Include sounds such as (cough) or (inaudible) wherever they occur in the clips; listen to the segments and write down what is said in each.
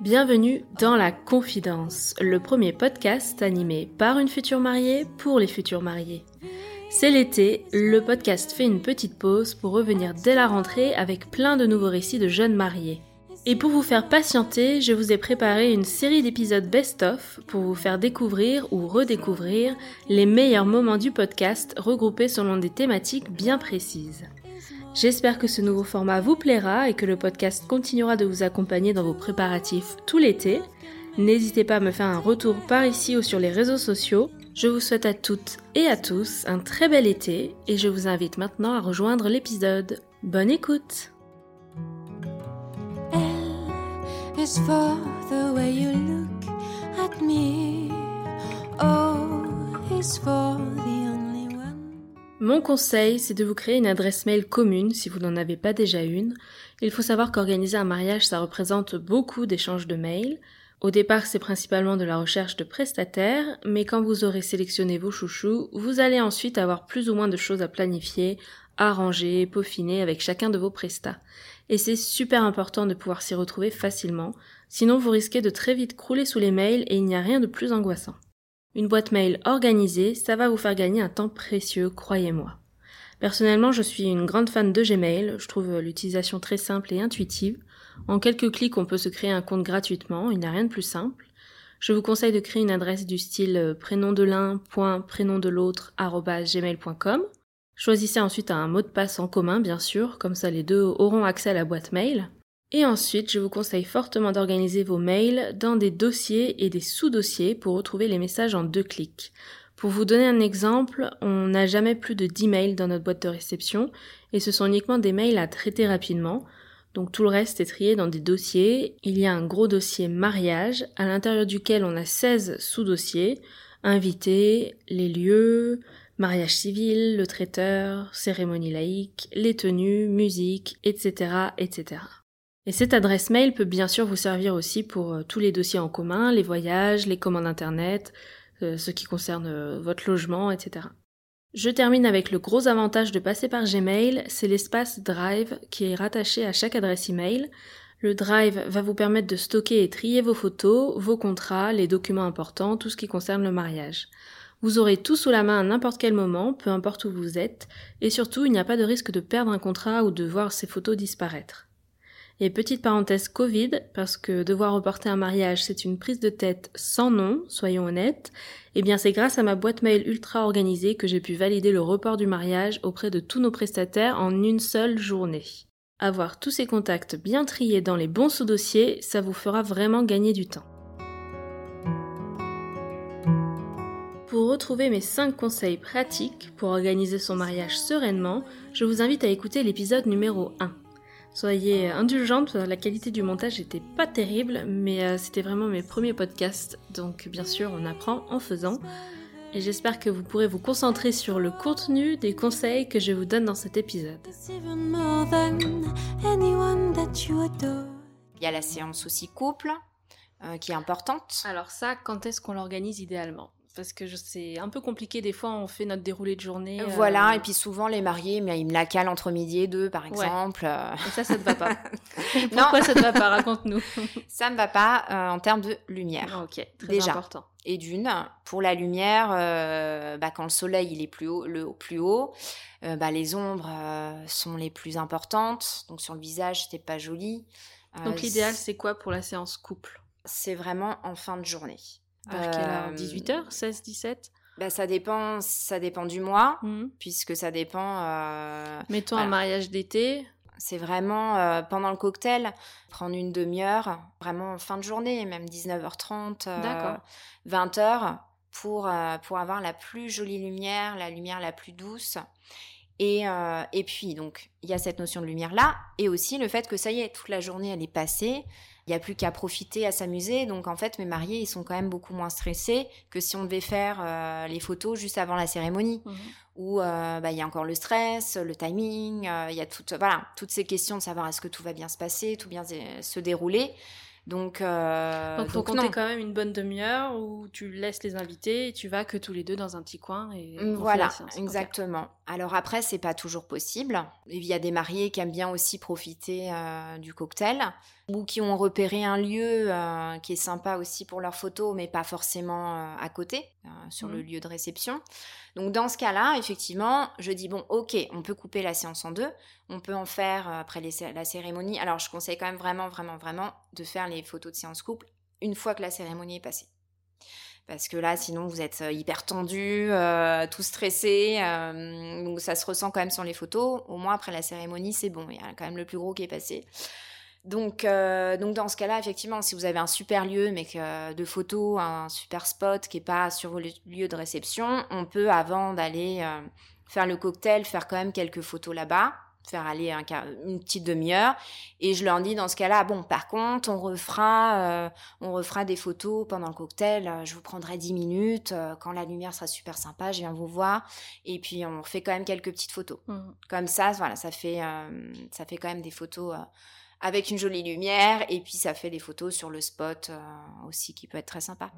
Bienvenue dans La Confidence, le premier podcast animé par une future mariée pour les futurs mariés. C'est l'été, le podcast fait une petite pause pour revenir dès la rentrée avec plein de nouveaux récits de jeunes mariés. Et pour vous faire patienter, je vous ai préparé une série d'épisodes best-of pour vous faire découvrir ou redécouvrir les meilleurs moments du podcast regroupés selon des thématiques bien précises. J'espère que ce nouveau format vous plaira et que le podcast continuera de vous accompagner dans vos préparatifs tout l'été. N'hésitez pas à me faire un retour par ici ou sur les réseaux sociaux. Je vous souhaite à toutes et à tous un très bel été et je vous invite maintenant à rejoindre l'épisode. Bonne écoute is for the way you look at me. O is for the. Mon conseil, c'est de vous créer une adresse mail commune si vous n'en avez pas déjà une. Il faut savoir qu'organiser un mariage, ça représente beaucoup d'échanges de mails. Au départ, c'est principalement de la recherche de prestataires, mais quand vous aurez sélectionné vos chouchous, vous allez ensuite avoir plus ou moins de choses à planifier, arranger, peaufiner avec chacun de vos prestats. Et c'est super important de pouvoir s'y retrouver facilement, sinon vous risquez de très vite crouler sous les mails et il n'y a rien de plus angoissant. Une boîte mail organisée, ça va vous faire gagner un temps précieux, croyez-moi. Personnellement, je suis une grande fan de Gmail, je trouve l'utilisation très simple et intuitive. En quelques clics, on peut se créer un compte gratuitement, il n'y a rien de plus simple. Je vous conseille de créer une adresse du style euh, prénom de l'un, prénom de l'autre, gmail.com. Choisissez ensuite un mot de passe en commun, bien sûr, comme ça les deux auront accès à la boîte mail. Et ensuite, je vous conseille fortement d'organiser vos mails dans des dossiers et des sous-dossiers pour retrouver les messages en deux clics. Pour vous donner un exemple, on n'a jamais plus de 10 mails dans notre boîte de réception et ce sont uniquement des mails à traiter rapidement. Donc tout le reste est trié dans des dossiers. Il y a un gros dossier mariage à l'intérieur duquel on a 16 sous-dossiers, invités, les lieux, mariage civil, le traiteur, cérémonie laïque, les tenues, musique, etc., etc. Et cette adresse mail peut bien sûr vous servir aussi pour euh, tous les dossiers en commun, les voyages, les commandes internet, euh, ce qui concerne euh, votre logement, etc. Je termine avec le gros avantage de passer par Gmail, c'est l'espace Drive qui est rattaché à chaque adresse email. Le Drive va vous permettre de stocker et trier vos photos, vos contrats, les documents importants, tout ce qui concerne le mariage. Vous aurez tout sous la main à n'importe quel moment, peu importe où vous êtes, et surtout il n'y a pas de risque de perdre un contrat ou de voir ces photos disparaître. Et petite parenthèse Covid, parce que devoir reporter un mariage, c'est une prise de tête sans nom, soyons honnêtes, eh bien c'est grâce à ma boîte mail ultra organisée que j'ai pu valider le report du mariage auprès de tous nos prestataires en une seule journée. Avoir tous ces contacts bien triés dans les bons sous-dossiers, ça vous fera vraiment gagner du temps. Pour retrouver mes 5 conseils pratiques pour organiser son mariage sereinement, je vous invite à écouter l'épisode numéro 1. Soyez indulgente, la qualité du montage n'était pas terrible, mais euh, c'était vraiment mes premiers podcasts, donc bien sûr on apprend en faisant. Et j'espère que vous pourrez vous concentrer sur le contenu des conseils que je vous donne dans cet épisode. Il y a la séance aussi couple, euh, qui est importante. Alors ça, quand est-ce qu'on l'organise idéalement? Parce que c'est un peu compliqué, des fois on fait notre déroulé de journée. euh, Voilà, et puis souvent les mariés, mais ils me la calent entre midi et deux, par exemple. euh, Et ça, ça te va pas. (laughs) Non. Pourquoi ça te va pas? Raconte-nous. (laughs) ça me va pas euh, en termes de lumière. ok, très Déjà. important. Et d'une, pour la lumière, euh, bah, quand le soleil il est plus haut, le plus haut, euh, bah, les ombres euh, sont les plus importantes. Donc sur le visage, c'était pas joli. Euh, Donc l'idéal, c'est quoi pour la séance couple? C'est vraiment en fin de journée. Vers quelle heure? Euh, 18h 16, 17 bah, ça dépend, ça dépend du mois, puisque ça dépend. euh, Mettons Voilà. un mariage d'été. C'est vraiment euh, pendant le cocktail, prendre une demi-heure, vraiment en fin de journée, même 19h30, euh, D'accord. 20h, pour, euh, pour avoir la plus jolie lumière, la lumière la plus douce. Et, et puis, donc, il y a cette notion de lumière-là, et aussi le fait que ça y est, toute la journée, elle est passée, il n'y a plus qu'à profiter, à s'amuser. Donc, en fait, mes mariés, ils sont quand même beaucoup moins stressés que si on devait faire euh, les photos juste avant la cérémonie où euh, bah, il y a encore le stress, le timing, euh, il y a tout, voilà, toutes ces questions de savoir est-ce que tout va bien se passer, tout bien se- dérouler. Donc, euh, Donc, faut donc compter quand même une bonne demi-heure où tu laisses les invités et tu vas que tous les deux dans un petit coin et Voilà. Ok. Alors après, c'est pas toujours possible. Il y a des mariés qui aiment bien aussi profiter euh, du cocktail ou qui ont repéré un lieu euh, qui est sympa aussi pour leurs photos, mais pas forcément euh, à côté, sur le Mhm. lieu de réception. Donc dans ce cas-là, effectivement, je dis bon, ok, on peut couper la séance en deux, on peut en faire après les la cérémonie. Alors je conseille quand même vraiment, vraiment, vraiment de faire les photos de séance couple une fois que la cérémonie est passée. Parce que là, sinon, vous êtes euh, hyper tendu, euh, tout stressé. euh, donc, ça se ressent quand même sur les photos. Au moins, après la cérémonie, c'est bon. Il y a quand même le plus gros qui est passé. Donc, euh, donc dans ce cas-là, effectivement, si vous avez un super lieu, mais que de photos, un super spot qui est pas sur le lieu de réception, on peut, avant d'aller euh, faire le cocktail, faire quand même quelques photos là-bas, faire aller un une petite demi-heure. Et je leur dis dans ce cas-là, bon, par contre, on refera, euh, on refera des photos pendant le cocktail. euh, Je vous prendrai 10 minutes. euh, Quand la lumière sera super sympa, je viens vous voir. Et puis, on fait quand même quelques petites photos. Mhm. Comme ça, voilà, ça fait, euh, ça fait quand même des photos avec une jolie lumière. Et puis, ça fait des photos sur le spot aussi qui peut être très sympa.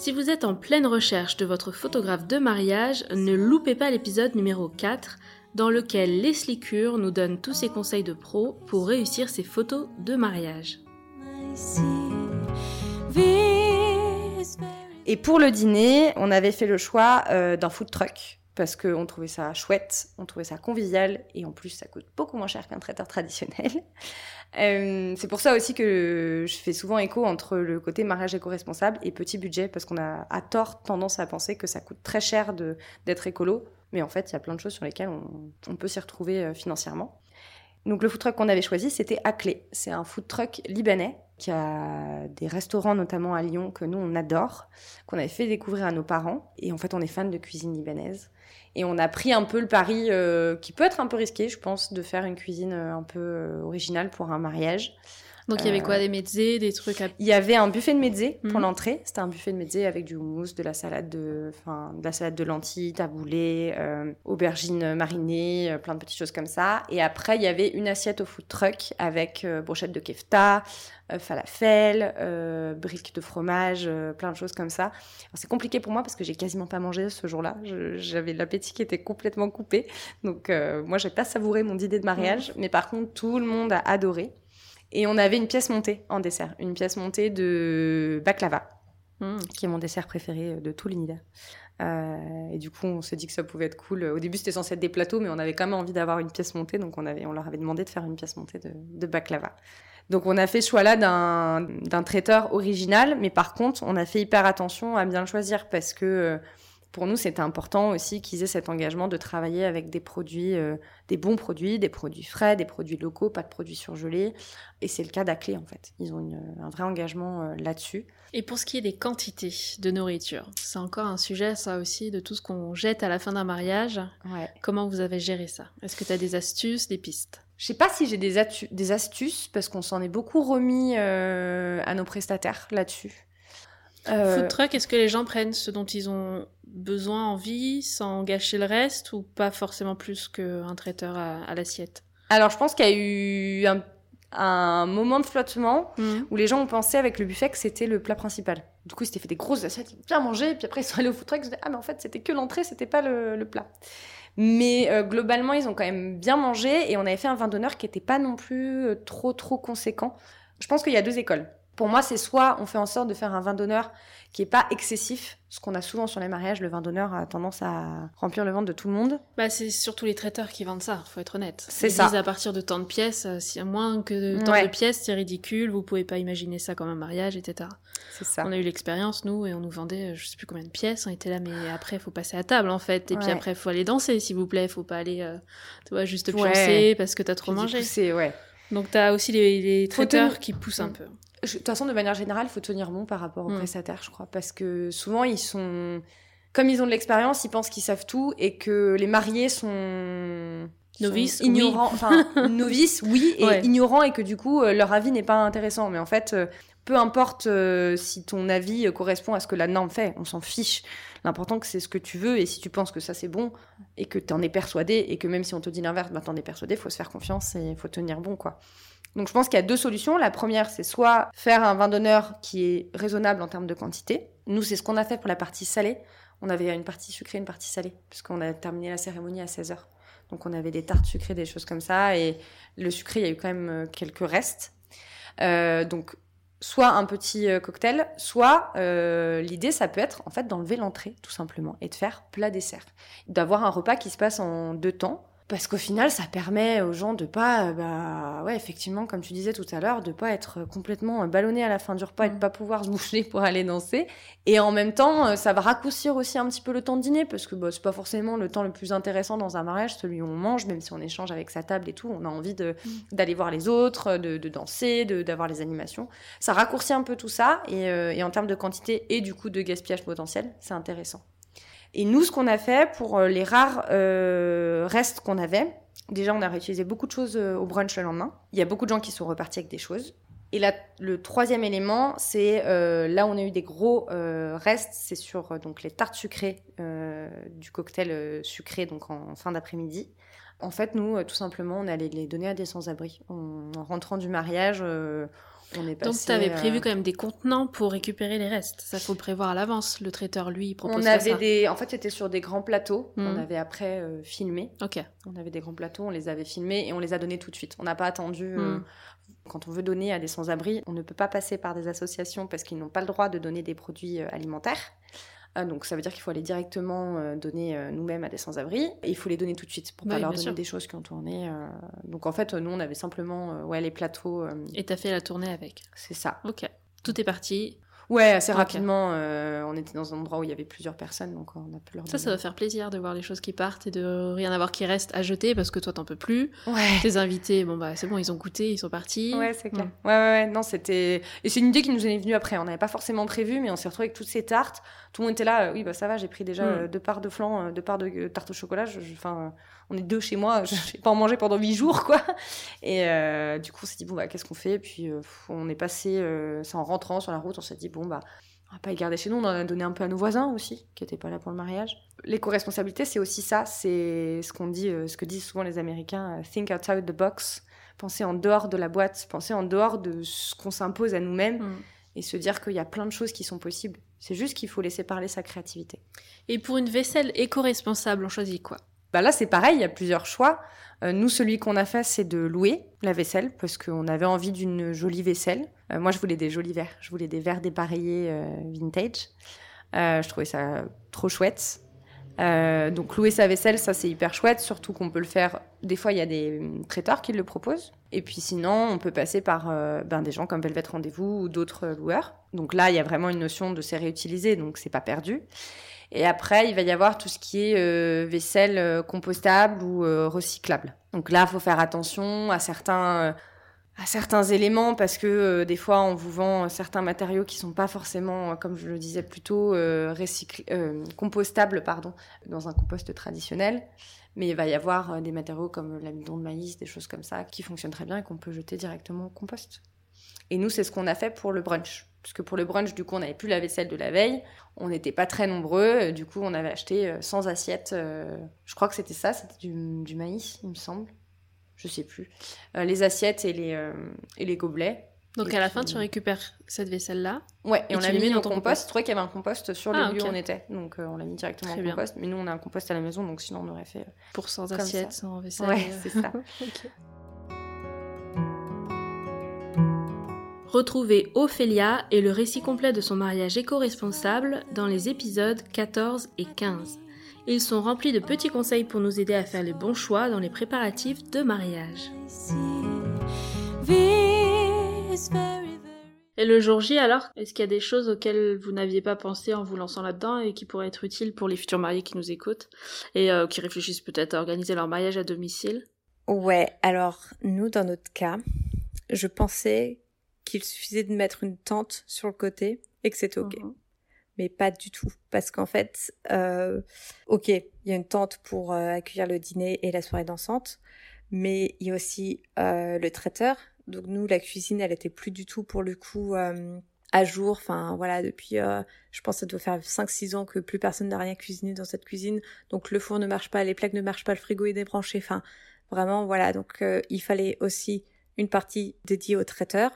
Si vous êtes en pleine recherche de votre photographe de mariage, ne loupez pas l'épisode numéro 4 dans lequel Leslie Cure nous donne tous ses conseils de pro pour réussir ses photos de mariage. Et pour le dîner, on avait fait le choix euh, d'un food truck parce qu'on trouvait ça chouette, on trouvait ça convivial et en plus ça coûte beaucoup moins cher qu'un traiteur traditionnel. (laughs) Euh, c'est pour ça aussi que je fais souvent écho entre le côté mariage éco-responsable et petit budget parce qu'on a à tort tendance à penser que ça coûte très cher d'être écolo, mais en fait il y a plein de choses sur lesquelles on, on peut s'y retrouver euh, financièrement. Donc le food truck qu'on avait choisi, c'était Aclé. C'est un food truck libanais qui des restaurants notamment à Lyon que nous on adore, qu'on avait fait découvrir à nos parents. Et en fait, on est fan de cuisine libanaise. Et on a pris un peu le pari euh, qui peut être un peu risqué, je pense, de faire une cuisine euh, un peu euh, originale pour un mariage. Donc il y avait Euh, quoi Des mezzés, des trucs à... Il y avait un buffet de mezzé pour Mhm. l'entrée. C'était un buffet de mezzé avec du houmous, de la salade de, enfin, de la salade de lentilles, taboulé, euh, aubergines marinées, euh, plein de petites choses comme ça. Et après, il y avait une assiette au food truck avec euh, brochette de kefta, euh, falafel, euh, briques de fromage, euh, plein de choses comme ça. C'est compliqué pour moi parce que j'ai quasiment pas mangé ce jour-là. J'avais l'appétit qui était complètement coupé. Donc euh, moi, j'ai pas savouré mon dîner de mariage, mais par contre, tout le monde a adoré. Et on avait une pièce montée en dessert, une pièce montée de baklava, Hmm. qui est mon dessert préféré de tout l'univers. Euh, et du coup, on s'est dit que ça pouvait être cool. Au début, c'était censé être des plateaux, mais on avait quand même envie d'avoir une pièce montée, donc on, avait, on leur avait demandé de faire une pièce montée de, de baklava. Donc on a fait ce choix-là d'un d'un traiteur original, mais par contre, on a fait hyper attention à bien le choisir parce que euh, pour nous, c'était important aussi qu'ils aient cet engagement de travailler avec des produits, euh, des bons produits, des produits frais, des produits locaux, pas de produits surgelés. Et c'est le cas d'Aclé en fait. Ils ont une- un vrai engagement euh, là-dessus. Et pour ce qui est des quantités de nourriture, c'est encore un sujet ça aussi de tout ce qu'on jette à la fin d'un mariage. Ouais. Comment vous avez géré ça? Est-ce que tu as des astuces, des pistes? Je sais pas si j'ai des astuces parce qu'on s'en est beaucoup remis euh, à nos prestataires là-dessus. Euh, Food truck, est-ce que les gens prennent ce dont ils ont besoin, envie, sans gâcher le reste, ou pas forcément plus qu'un traiteur à, à l'assiette? Alors je pense qu'il y a eu un, un moment de flottement où les gens ont pensé avec le buffet que c'était le plat principal. Du coup, ils s'étaient fait des grosses assiettes, ils ont bien mangé, puis après ils sont allés au food truck, ils se disaient, ah mais en fait c'était que l'entrée, c'était pas le, le plat. Mais euh, globalement, ils ont quand même bien mangé et on avait fait un vin d'honneur qui était pas non plus euh, trop trop conséquent. Je pense qu'il y a deux écoles. Pour moi, c'est soit on fait en sorte de faire un vin d'honneur qui est pas excessif, ce qu'on a souvent sur les mariages, le vin d'honneur a tendance à remplir le ventre de tout le monde. Bah, c'est surtout les traiteurs qui vendent ça, faut être honnête. C'est ça. disent à partir de tant de pièces, euh, si moins que de tant Ouais. de pièces, c'est ridicule, vous pouvez pas imaginer ça comme un mariage, etc. C'est ça. On a eu l'expérience, nous, et on nous vendait, euh, je sais plus combien de pièces, on était là, mais après, faut passer à table, en fait. Et puis après, faut aller danser, s'il vous plaît, faut pas aller, euh, tu vois, juste Ouais. pioncer parce que t'as trop Puis, mangé. C'est ouais. Donc t'as aussi les, les Faut traiteurs tenir- qui poussent un Mm. peu. De toute façon, de manière générale, il faut tenir bon par rapport aux Mm. prestataires, je crois, parce que souvent ils sont, comme ils ont de l'expérience, ils pensent qu'ils savent tout et que les mariés sont Novices, ignorants, enfin (laughs) novices, oui, et Ouais. ignorants et que du coup euh, leur avis n'est pas intéressant. Mais en fait, euh, peu importe euh, si ton avis euh, correspond à ce que la norme fait, on s'en fiche. L'important c'est ce que tu veux et si tu penses que ça c'est bon et que tu en es persuadé et que même si on te dit l'inverse, bah, t'en es persuadé, faut se faire confiance et faut tenir bon quoi. Donc je pense qu'il y a deux solutions. La première, c'est soit faire un vin d'honneur qui est raisonnable en termes de quantité. Nous, c'est ce qu'on a fait pour la partie salée. On avait une partie sucrée, une partie salée, puisqu'on a terminé la cérémonie à 16h. Donc on avait des tartes sucrées, des choses comme ça. Et le sucré, il y a eu quand même euh, quelques restes. Donc soit un petit euh, cocktail, soit euh, l'idée, ça peut être en fait d'enlever l'entrée, tout simplement, et de faire plat dessert. D'avoir un repas qui se passe en deux temps parce qu'au final, ça permet aux gens de pas, euh, bah, ouais, effectivement, comme tu disais tout à l'heure, de pas être complètement euh, ballonné à la fin du repas et de Mm. pas pouvoir (laughs) se bouger pour aller danser. Et en même temps, euh, ça va raccourcir aussi un petit peu le temps de dîner parce que bah, c'est pas forcément le temps le plus intéressant dans un mariage, celui où on mange, même si on échange avec sa table et tout, on a envie Mm. d'aller voir les autres, de, de danser, de d'avoir les animations. Ça raccourcit un peu tout ça et, euh, et en termes de quantité et du coup de gaspillage potentiel, c'est intéressant. Et nous, ce qu'on a fait pour euh, les rares euh, restes qu'on avait, déjà, on a réutilisé beaucoup de choses euh, au brunch le lendemain. Il y a beaucoup de gens qui sont repartis avec des choses. Et là, le troisième élément, c'est là où on a eu des gros restes, c'est sur donc les tartes sucrées du cocktail sucré donc en, fin d'après-midi. En fait, nous, tout simplement, on allait les donner à des sans-abri. En rentrant du mariage, on est passé. Donc, tu avais euh, prévu quand même des contenants pour récupérer les restes. Ça, faut le prévoir à l'avance. Le traiteur, lui, il propose On avait ça. des, en fait, c'était sur des grands plateaux. On avait après euh, filmé. Ok. On avait des grands plateaux, on les avait filmés et on les a donnés tout de suite. On n'a pas attendu. euh, Mm. Quand on veut donner à des sans-abri, on ne peut pas passer par des associations parce qu'ils n'ont pas le droit de donner des produits euh, alimentaires. Euh, donc ça veut dire qu'il faut aller directement euh, donner euh, nous-mêmes à des sans-abri et il faut les donner tout de suite pour pas Oui, leur bien donner sûr. des choses qui ont tourné. euh. Donc en fait, nous on avait simplement ouais les plateaux, Et t'as fait la tournée avec. c'est ça. Ok. Tout est parti. Ouais, assez rapidement. euh, on était dans un endroit où il y avait plusieurs personnes, donc on a pu leur Ça, ça va faire plaisir de voir les choses qui partent et de rien avoir qui reste à jeter parce que toi, t'en peux plus. Ouais. Tes invités, bon, bah, c'est bon, ils ont goûté, ils sont partis. Ouais, c'est clair. Mm. Ouais, ouais, ouais. Non, c'était. Et c'est une idée qui nous est venue après. On n'avait pas forcément prévu, mais on s'est retrouvé avec toutes ces tartes. Tout le monde était là. euh, oui, bah ça va, j'ai pris déjà Mm. euh, deux parts de flan, euh, deux parts de tarte au chocolat. Je- je- Enfin, on est deux chez moi. Je (laughs) vais pas en manger pendant huit jours, quoi. Et euh, du coup, on s'est dit, bon, bah, qu'est-ce qu'on fait? Et puis, euh, on est passé. euh, c'est en rentrant sur la route, on s'est dit, bon, bah. On va pas les garder chez nous, on en a donné un peu à nos voisins aussi, qui étaient pas là pour le mariage. L'éco-responsabilité, c'est aussi ça, c'est ce qu'on dit, euh, ce que disent souvent les Américains, think outside the box, penser en dehors de la boîte, penser en dehors de ce qu'on s'impose à nous-mêmes Mm. et se dire qu'il y a plein de choses qui sont possibles. C'est juste qu'il faut laisser parler sa créativité. Et pour une vaisselle éco-responsable, on choisit quoi? Bah là, c'est pareil, il y a plusieurs choix. Euh, nous, celui qu'on a fait, c'est de louer la vaisselle parce qu'on avait envie d'une jolie vaisselle. Euh, moi, je voulais des jolis verres. Je voulais des verres dépareillés euh, vintage. Je trouvais ça trop chouette. Donc louer sa vaisselle, ça c'est hyper chouette, surtout qu'on peut le faire. Des fois, il y a des hum, traiteurs qui le proposent. Et puis sinon, on peut passer par ben, des gens comme Velvet Rendez-vous ou d'autres loueurs. Donc là, il y a vraiment une notion de c'est réutilisé, donc c'est pas perdu. Et après, il va y avoir tout ce qui est euh, vaisselle euh, compostable ou euh, recyclable. Donc là, il faut faire attention à certains, à certains éléments parce que des fois, on vous vend certains matériaux qui sont pas forcément, comme je le disais plus tôt, euh, compostables pardon, dans un compost traditionnel. Mais il va y avoir des matériaux comme l'amidon de maïs, des choses comme ça, qui fonctionnent très bien et qu'on peut jeter directement au compost. Et nous, c'est ce qu'on a fait pour le brunch. Parce que pour le brunch, du coup, on n'avait plus la vaisselle de la veille. On n'était pas très nombreux. euh, Du coup, on avait acheté euh, 100 assiettes. euh, je crois que c'était ça, c'était du, du maïs, il me semble. Je sais plus. Euh, les assiettes et les, euh, et les gobelets. Donc Et à la fin, tu récupères cette vaisselle-là. Ouais, et, Et on l'a mis dans ton compost. Je trouvais qu'il y avait un compost sur Ah, le lieu ok. où on était. Donc, euh, on l'a mis directement Très bien. compost. Mais nous, on a un compost à la maison, donc sinon, on aurait fait. Pour 100 Comme assiettes, ça. 100 vaisselle. Ouais, c'est ça. (laughs) Retrouvez Ophélia et le récit complet de son mariage éco-responsable dans les épisodes 14 et 15. Ils sont remplis de petits conseils pour nous aider à faire les bons choix dans les préparatifs de mariage. Et le jour J alors, est-ce qu'il y a des choses auxquelles vous n'aviez pas pensé en vous lançant là-dedans et qui pourraient être utiles pour les futurs mariés qui nous écoutent et euh, qui réfléchissent peut-être à organiser leur mariage à domicile? Ouais, alors nous, dans notre cas, je pensais qu'il suffisait de mettre une tente sur le côté et que c'était ok. Mhm. Mais pas du tout. Parce qu'en fait, euh, ok, il y a une tente pour euh, accueillir le dîner et la soirée dansante, mais il y a aussi euh, le traiteur Donc nous, la cuisine, elle était plus du tout pour le coup euh, à jour. Enfin voilà, depuis, euh, je pense que ça doit faire 5-6 ans que plus personne n'a rien cuisiné dans cette cuisine. Donc le four ne marche pas, les plaques ne marchent pas, le frigo est débranché. Enfin vraiment voilà. Donc euh, il fallait aussi une partie dédiée au traiteur.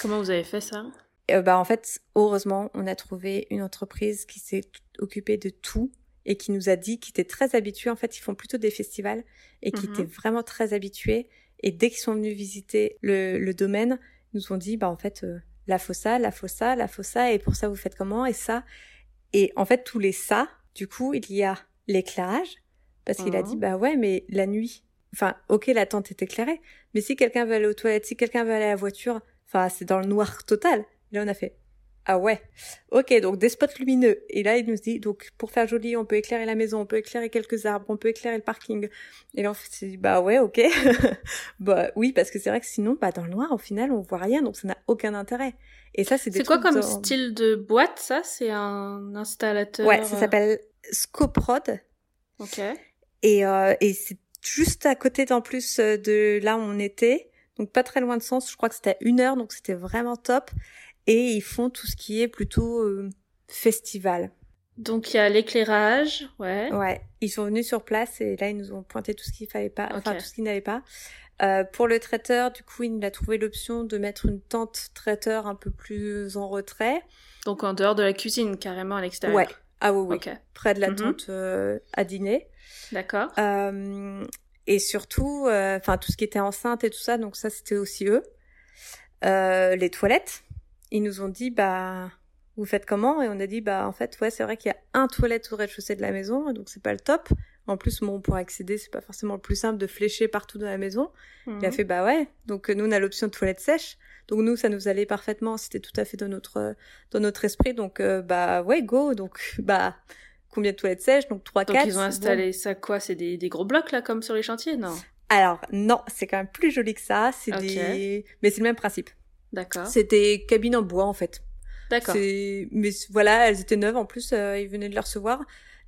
Comment vous avez fait ça? Euh, bah en fait, heureusement, on a trouvé une entreprise qui s'est occupée de tout et qui nous a dit qu'ils étaient très habitués. En fait, ils font plutôt des festivals et qui Mhm. étaient vraiment très habitués. Et dès qu'ils sont venus visiter le, le domaine, ils nous ont dit, bah en fait, euh, la fossa, la fossa, la fossa, et pour ça vous faites comment? Et ça. Et en fait, tous les ça, du coup, il y a l'éclairage parce qu'il a dit, bah ouais, mais la nuit. Enfin, ok, la tente est éclairée, mais si quelqu'un veut aller aux toilettes, si quelqu'un veut aller à la voiture, enfin, c'est dans le noir total. Et là, on a fait, ah ouais, ok, donc des spots lumineux. Et là, il nous dit, donc pour faire joli, on peut éclairer la maison, on peut éclairer quelques arbres, on peut éclairer le parking. Et là, on s'est dit, bah ouais, ok. (laughs) bah oui, parce que c'est vrai que sinon, bah dans le noir, au final, on voit rien, donc ça n'a aucun intérêt. Et ça, c'est des C'est quoi comme style de boîte, ça? C'est un installateur Ouais, ça euh, s'appelle Scoprod. Ok. Et, euh, et c'est juste à côté en plus euh, de là où on était, donc pas très loin de Sens. Je crois que c'était à une heure, donc c'était vraiment top. Et ils font tout ce qui est plutôt euh, festival. Donc il y a l'éclairage, ouais. Ouais, ils sont venus sur place et là ils nous ont pointé tout ce qu'il fallait pas, enfin Ok. tout ce qui n'allait pas. Euh, pour le traiteur, du coup, il a trouvé l'option de mettre une tente traiteur un peu plus en retrait. Donc en dehors de la cuisine, carrément à l'extérieur. Ouais. Ah oui, oui. Ok. Près de la Mhm. tente euh, à dîner. D'accord. Euh, et surtout, euh, enfin tout ce qui était enceinte et tout ça, donc ça c'était aussi eux. Euh, les toilettes, ils nous ont dit bah vous faites comment? Et on a dit bah en fait ouais c'est vrai qu'il y a un toilette au rez-de-chaussée de la maison, donc c'est pas le top. En plus bon pour accéder c'est pas forcément le plus simple de flécher partout dans la maison. Il a Mhm. fait bah ouais, donc euh, nous on a l'option de toilette sèche, donc nous ça nous allait parfaitement, c'était tout à fait dans notre dans notre esprit, donc euh, bah ouais go, donc (laughs) bah combien de toilettes sèches Donc 3 Donc 4 ils ont installé ça quoi? C'est des, des gros blocs là comme sur les chantiers Non? Alors non, c'est quand même plus joli que ça. C'est des, mais c'est le même principe. D'accord. C'est des cabines en bois en fait. D'accord. Mais voilà, elles étaient neuves en plus. euh, ils venaient de les recevoir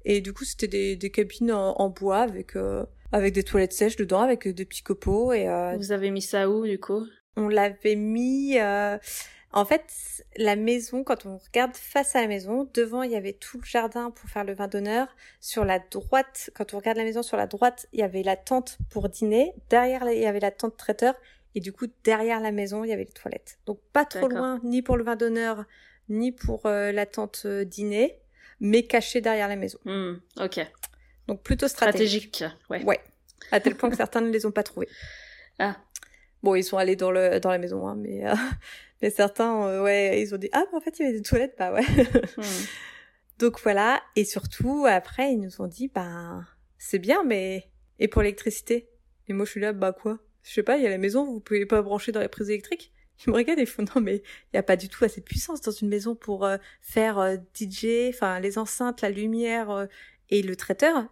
et du coup c'était des, des cabines en, en bois avec euh, avec des toilettes sèches dedans, avec euh, des petits copeaux et euh, Vous avez mis ça où du coup? on l'avait mis. En fait, la maison, quand on regarde face à la maison, devant il y avait tout le jardin pour faire le vin d'honneur. Sur la droite, quand on regarde la maison sur la droite, il y avait la tente pour dîner. Derrière, il y avait la tente traiteur. Et du coup, derrière la maison, il y avait les toilettes. Donc pas trop loin, ni pour le vin d'honneur, ni pour euh, la tente euh, dîner, mais caché derrière la maison. Hmm, Ok. Donc plutôt stratégique. Stratégique. Ouais. Ouais. À tel point que certains ne les ont pas trouvés. Ah. Bon, ils sont allés dans le dans la maison, hein, mais euh, (laughs) mais certains, euh, ouais, ils ont dit ah, mais en fait il y avait des toilettes, bah ouais. Hmm. (laughs) Donc voilà, et surtout après ils nous ont dit bah c'est bien, mais et pour l'électricité? Et moi je suis là bah quoi? Je sais pas, il y a la maison, vous pouvez pas brancher dans les prises électriques? Ils me regardent et ils font non mais il y a pas du tout assez de puissance dans une maison pour euh, faire euh, DJ, enfin les enceintes, la lumière et le traiteur.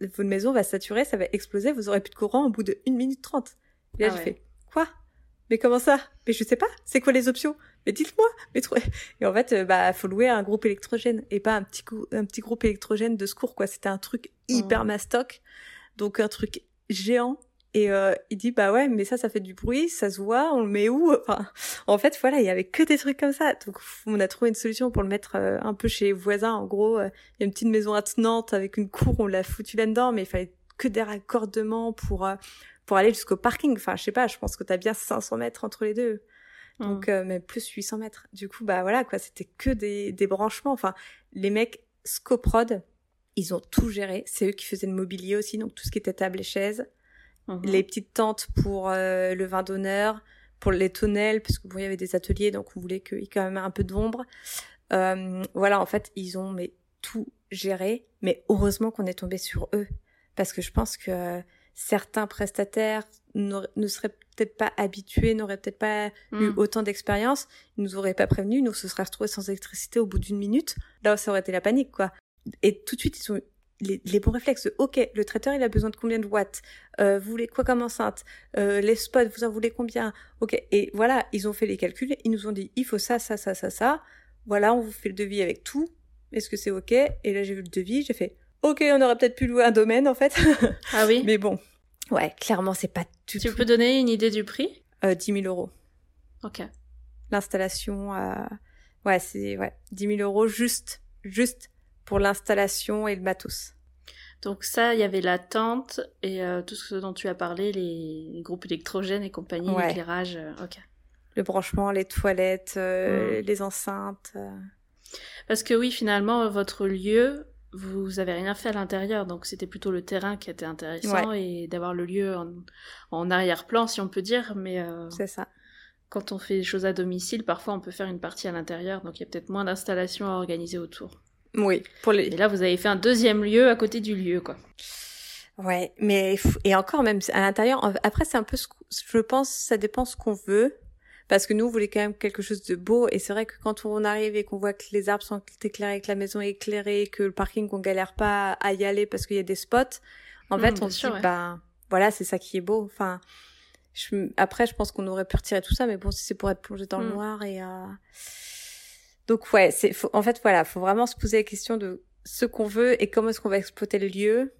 Votre maison va saturer, ça va exploser, vous aurez plus de courant au bout de 1 minute 30. Et là Ah j'ai ouais. fait quoi? Mais comment ça? Mais je sais pas, c'est quoi les options? Mais dites-moi mais trou- Et en fait, euh, bah, faut louer un groupe électrogène et pas un petit, un petit groupe électrogène de secours, quoi. C'était un truc hyper Mm. mastoc. Donc, un truc géant. Et euh, il dit, bah ouais, mais ça, ça fait du bruit, ça se voit, on le met où? Enfin, en fait, voilà, il y avait que des trucs comme ça. Donc, on a trouvé une solution pour le mettre euh, un peu chez les voisins. En gros, euh, il y a une petite maison attenante avec une cour, on l'a foutu là-dedans, mais il fallait que des raccordements pour, euh, pour aller jusqu'au parking. Enfin, je sais pas, je pense que t'as bien 500 mètres entre les deux. Donc, Hmm. euh, mais plus 800 mètres. Du coup, bah voilà, quoi, c'était que des, des branchements. Enfin, les mecs Scoprod, ils ont tout géré. C'est eux qui faisaient le mobilier aussi, donc tout ce qui était table et chaises. Mhm. Les petites tentes pour euh, le vin d'honneur, pour les tonnelles, parce que bon, il y avait des ateliers, donc on voulait qu'il y ait quand même un peu d'ombre. Euh, voilà, en fait, ils ont mais tout géré. Mais heureusement qu'on est tombé sur eux, parce que je pense que certains prestataires ne seraient peut-être pas habitués, n'auraient peut-être pas eu Hmm. autant d'expérience, ils nous auraient pas prévenus, nous se seraient retrouvés sans électricité au bout d'une minute. Là, ça aurait été la panique, quoi. Et tout de suite, ils ont eu les, les bons réflexes. de, Ok, le traiteur, il a besoin de combien de watts? Euh, Vous voulez quoi comme enceinte? Euh, Les spots, vous en voulez combien? Ok, et voilà, ils ont fait les calculs, ils nous ont dit, il faut ça, ça, ça, ça, ça. Voilà, on vous fait le devis avec tout. Est-ce que c'est ok? Et là, j'ai vu le devis, j'ai fait, ok, on aurait peut-être pu louer un domaine, en fait. (laughs) Ah oui Mais bon, ouais, clairement, c'est pas du Tu tout peux donner une idée du prix? Euh, 10 000 euros. Ok. L'installation, euh, ouais, c'est ouais, 10 000 euros juste, juste pour l'installation et le matos. Donc ça, il y avait la tente et euh, tout ce dont tu as parlé, les, groupes électrogènes et compagnie, Ouais. l'éclairage. euh, ok. Le branchement, les toilettes, euh, Mm. les enceintes. euh. Parce que oui, finalement, votre lieu, vous avez rien fait à l'intérieur, donc c'était plutôt le terrain qui était intéressant et d'avoir le lieu en, en arrière-plan, si on peut dire. Mais euh, C'est ça. quand on fait des choses à domicile, parfois on peut faire une partie à l'intérieur, donc il y a peut-être moins d'installations à organiser autour. Oui, pour les. Et là, vous avez fait un deuxième lieu à côté du lieu, quoi. Ouais, mais et encore même à l'intérieur. Après, c'est un peu, ce je pense, ça dépend ce qu'on veut, parce que nous, on voulait quand même quelque chose de beau. Et c'est vrai que quand on arrive et qu'on voit que les arbres sont éclairés, que la maison est éclairée, que le parking, on galère pas à y aller parce qu'il y a des spots. En Mm, fait, on se dit, ouais. bah, voilà, c'est ça qui est beau. Enfin, je- après, je pense qu'on aurait pu retirer tout ça, mais bon, si c'est pour être plongé dans le Mm. noir et. euh, Donc ouais, c'est, en fait, voilà, faut vraiment se poser la question de ce qu'on veut et comment est-ce qu'on va exploiter le lieu.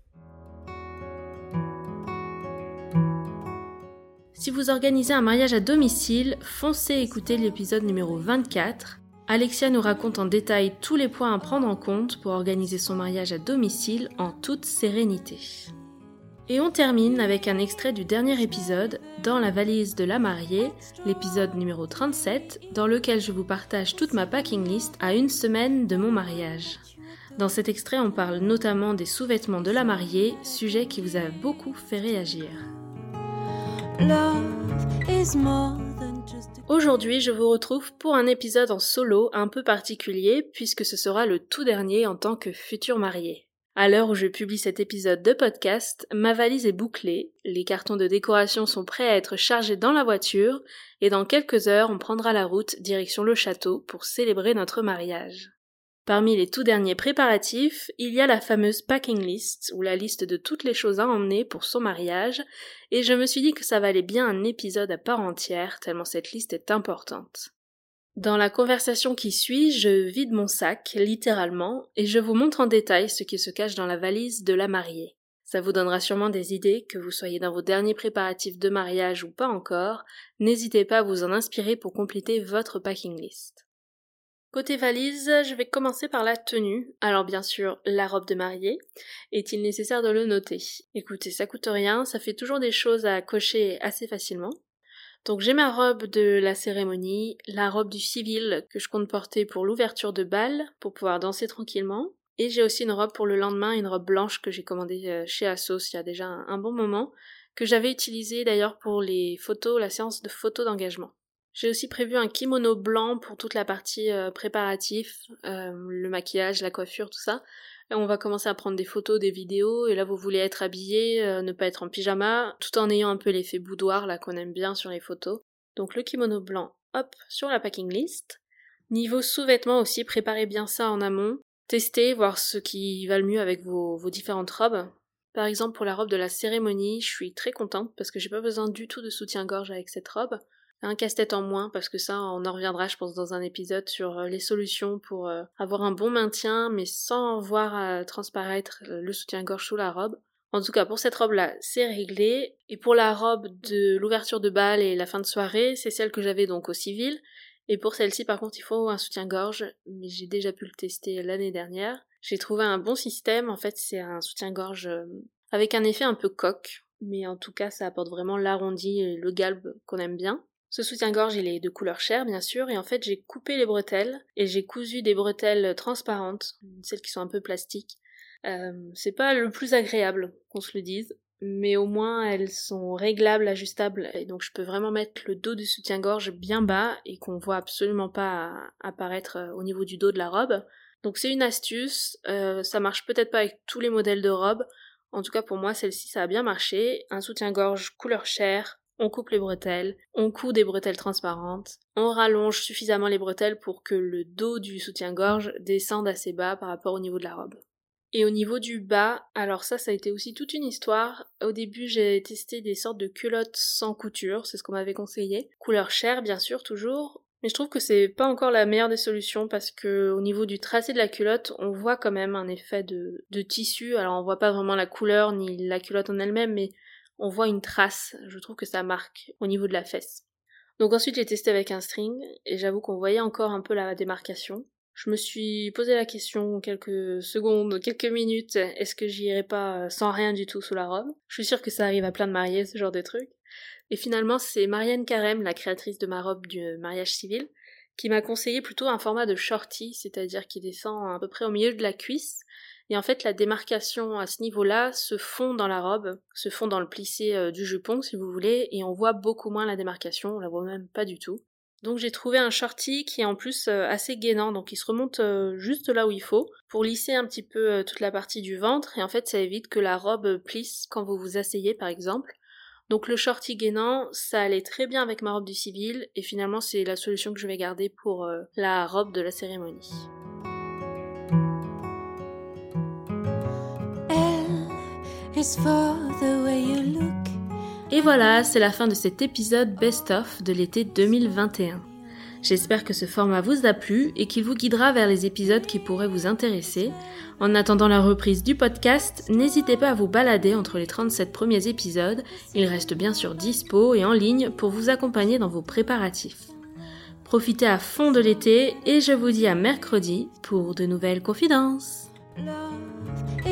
Si vous organisez un mariage à domicile, foncez écouter l'épisode numéro 24. Alexia nous raconte en détail tous les points à prendre en compte pour organiser son mariage à domicile en toute sérénité. Et on termine avec un extrait du dernier épisode, Dans la valise de la mariée, l'épisode numéro 37, dans lequel je vous partage toute ma packing list à une semaine de mon mariage. Dans cet extrait, on parle notamment des sous-vêtements de la mariée, sujet qui vous a beaucoup fait réagir. Aujourd'hui, je vous retrouve pour un épisode en solo un peu particulier puisque ce sera le tout dernier en tant que futur marié. À l'heure où je publie cet épisode de podcast, ma valise est bouclée, les cartons de décoration sont prêts à être chargés dans la voiture et dans quelques heures on prendra la route direction le château pour célébrer notre mariage. Parmi les tout derniers préparatifs, il y a la fameuse packing list ou la liste de toutes les choses à emmener pour son mariage et je me suis dit que ça valait bien un épisode à part entière, tellement cette liste est importante. Dans la conversation qui suit, je vide mon sac, littéralement, et je vous montre en détail ce qui se cache dans la valise de la mariée. Ça vous donnera sûrement des idées, que vous soyez dans vos derniers préparatifs de mariage ou pas encore, n'hésitez pas à vous en inspirer pour compléter votre packing list. Côté valise, je vais commencer par la tenue. Alors bien sûr, la robe de mariée. Est-il nécessaire de le noter? Écoutez, ça coûte rien, ça fait toujours des choses à cocher assez facilement. Donc j'ai ma robe de la cérémonie, la robe du civil que je compte porter pour l'ouverture de bal, pour pouvoir danser tranquillement, et j'ai aussi une robe pour le lendemain, une robe blanche que j'ai commandée euh, chez Asos il y a déjà un, un bon moment, que j'avais utilisée d'ailleurs pour les photos, la séance de photos d'engagement. J'ai aussi prévu un kimono blanc pour toute la partie euh, préparatif, euh, le maquillage, la coiffure, tout ça. On va commencer à prendre des photos, des vidéos, et là vous voulez être habillé, euh, ne pas être en pyjama, tout en ayant un peu l'effet boudoir là qu'on aime bien sur les photos. Donc le kimono blanc, hop, sur la packing list. Niveau sous-vêtements aussi, préparez bien ça en amont. Testez, voir ce qui va le mieux avec vos, vos différentes robes. Par exemple, pour la robe de la cérémonie, je suis très contente parce que j'ai pas besoin du tout de soutien-gorge avec cette robe. Un casse-tête en moins parce que ça, on en reviendra, je pense, dans un épisode sur euh, les solutions pour euh, avoir un bon maintien, mais sans voir euh, transparaître le soutien-gorge sous la robe. En tout cas, pour cette robe-là, c'est réglé. Et pour la robe de l'ouverture de bal et la fin de soirée, c'est celle que j'avais donc au civil. Et pour celle-ci, par contre, il faut un soutien-gorge, mais j'ai déjà pu le tester l'année dernière. J'ai trouvé un bon système. En fait, c'est un soutien-gorge euh, avec un effet un peu coque, mais en tout cas, ça apporte vraiment l'arrondi et le galbe qu'on aime bien. Ce soutien-gorge, il est de couleur chair, bien sûr, et en fait, j'ai coupé les bretelles et j'ai cousu des bretelles transparentes, celles qui sont un peu plastiques. Euh, c'est pas le plus agréable, qu'on se le dise, mais au moins elles sont réglables, ajustables, et donc je peux vraiment mettre le dos du soutien-gorge bien bas et qu'on voit absolument pas apparaître euh, au niveau du dos de la robe. Donc c'est une astuce, euh, ça marche peut-être pas avec tous les modèles de robes, en tout cas pour moi celle-ci ça a bien marché, un soutien-gorge couleur chair, on coupe les bretelles, on coud des bretelles transparentes, on rallonge suffisamment les bretelles pour que le dos du soutien-gorge descende assez bas par rapport au niveau de la robe. Et au niveau du bas, alors ça, ça a été aussi toute une histoire. Au début, j'ai testé des sortes de culottes sans couture, c'est ce qu'on m'avait conseillé. Couleur chair, bien sûr, toujours. Mais je trouve que c'est pas encore la meilleure des solutions parce que au niveau du tracé de la culotte, on voit quand même un effet de, de tissu. Alors on voit pas vraiment la couleur ni la culotte en elle-même, mais on voit une trace. Je trouve que ça marque au niveau de la fesse. Donc ensuite j'ai testé avec un string et j'avoue qu'on voyait encore un peu la démarcation. Je me suis posé la question quelques secondes, quelques minutes, est-ce que j'irai pas sans rien du tout sous la robe? Je suis sûre que ça arrive à plein de mariés, ce genre de truc. Et finalement, c'est Marianne Carême, la créatrice de ma robe du mariage civil, qui m'a conseillé plutôt un format de shorty, c'est-à-dire qui descend à peu près au milieu de la cuisse. Et en fait, la démarcation à ce niveau-là se fond dans la robe, se fond dans le plissé euh, du jupon, si vous voulez, et on voit beaucoup moins la démarcation, on la voit même pas du tout. Donc j'ai trouvé un shorty qui est en plus euh, assez gainant, donc il se remonte euh, juste là où il faut pour lisser un petit peu toute la partie du ventre et en fait ça évite que la robe plisse quand vous vous asseyez par exemple. Donc le shorty gainant, ça allait très bien avec ma robe du civil et finalement c'est la solution que je vais garder pour la robe de la cérémonie. Et voilà, c'est la fin de cet épisode best-of de l'été 2021. J'espère que ce format vous a plu et qu'il vous guidera vers les épisodes qui pourraient vous intéresser. En attendant la reprise du podcast, n'hésitez pas à vous balader entre les 37 premiers épisodes. Ils restent bien sûr dispo et en ligne pour vous accompagner dans vos préparatifs. Profitez à fond de l'été et je vous dis à mercredi pour de nouvelles confidences.